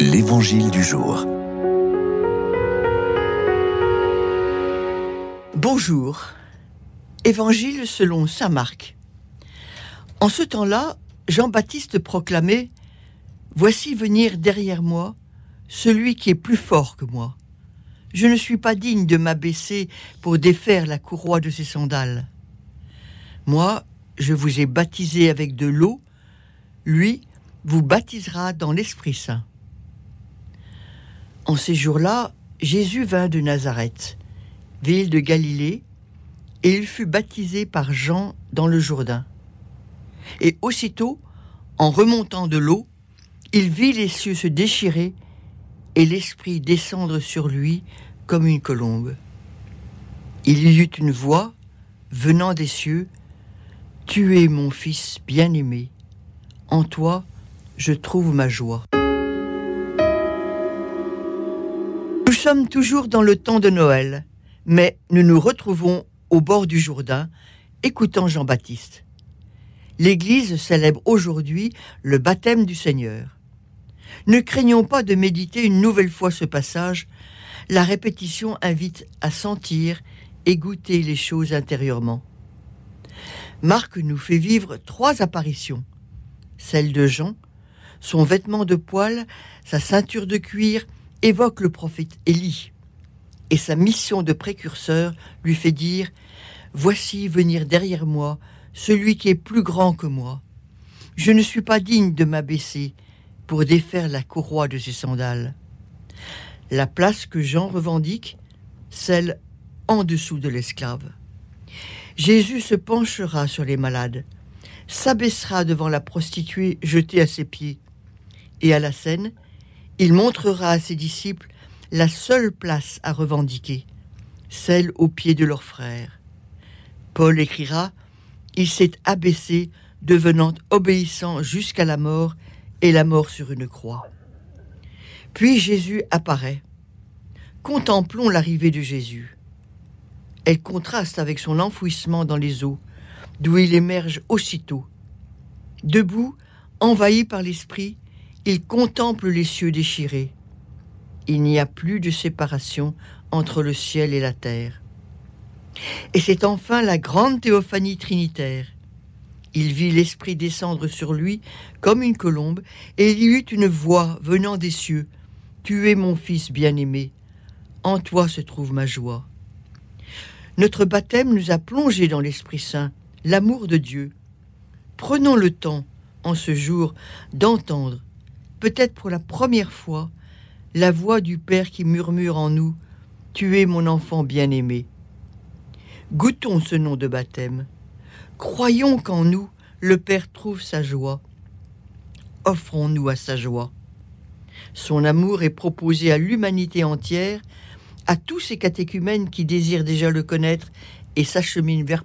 L'Évangile du jour. Bonjour. Évangile selon Saint Marc. En ce temps-là, Jean-Baptiste proclamait Voici venir derrière moi celui qui est plus fort que moi. Je ne suis pas digne de m'abaisser pour défaire la courroie de ses sandales. Moi, je vous ai baptisé avec de l'eau, lui vous baptisera dans l'Esprit Saint. En ces jours-là, Jésus vint de Nazareth, ville de Galilée, et il fut baptisé par Jean dans le Jourdain. Et aussitôt, en remontant de l'eau, il vit les cieux se déchirer et l'Esprit descendre sur lui comme une colombe. Il y eut une voix venant des cieux, Tu es mon Fils bien-aimé, en toi je trouve ma joie. Sommes toujours dans le temps de Noël, mais nous nous retrouvons au bord du Jourdain, écoutant Jean-Baptiste. L'Église célèbre aujourd'hui le baptême du Seigneur. Ne craignons pas de méditer une nouvelle fois ce passage, la répétition invite à sentir et goûter les choses intérieurement. Marc nous fait vivre trois apparitions. Celle de Jean, son vêtement de poil, sa ceinture de cuir évoque le prophète Élie, et sa mission de précurseur lui fait dire Voici venir derrière moi celui qui est plus grand que moi. Je ne suis pas digne de m'abaisser pour défaire la courroie de ses sandales. La place que Jean revendique, celle en dessous de l'esclave. Jésus se penchera sur les malades, s'abaissera devant la prostituée jetée à ses pieds, et à la scène, il montrera à ses disciples la seule place à revendiquer, celle aux pieds de leurs frères. Paul écrira Il s'est abaissé, devenant obéissant jusqu'à la mort, et la mort sur une croix. Puis Jésus apparaît. Contemplons l'arrivée de Jésus. Elle contraste avec son enfouissement dans les eaux, d'où il émerge aussitôt. Debout, envahi par l'Esprit, il contemple les cieux déchirés. Il n'y a plus de séparation entre le ciel et la terre. Et c'est enfin la grande théophanie trinitaire. Il vit l'Esprit descendre sur lui comme une colombe, et il y eut une voix venant des cieux. Tu es mon Fils bien-aimé, en toi se trouve ma joie. Notre baptême nous a plongés dans l'Esprit Saint, l'amour de Dieu. Prenons le temps, en ce jour, d'entendre peut-être pour la première fois, la voix du Père qui murmure en nous Tu es mon enfant bien-aimé. Goûtons ce nom de baptême. Croyons qu'en nous, le Père trouve sa joie. Offrons-nous à sa joie. Son amour est proposé à l'humanité entière, à tous ces catéchumènes qui désirent déjà le connaître et s'acheminent vers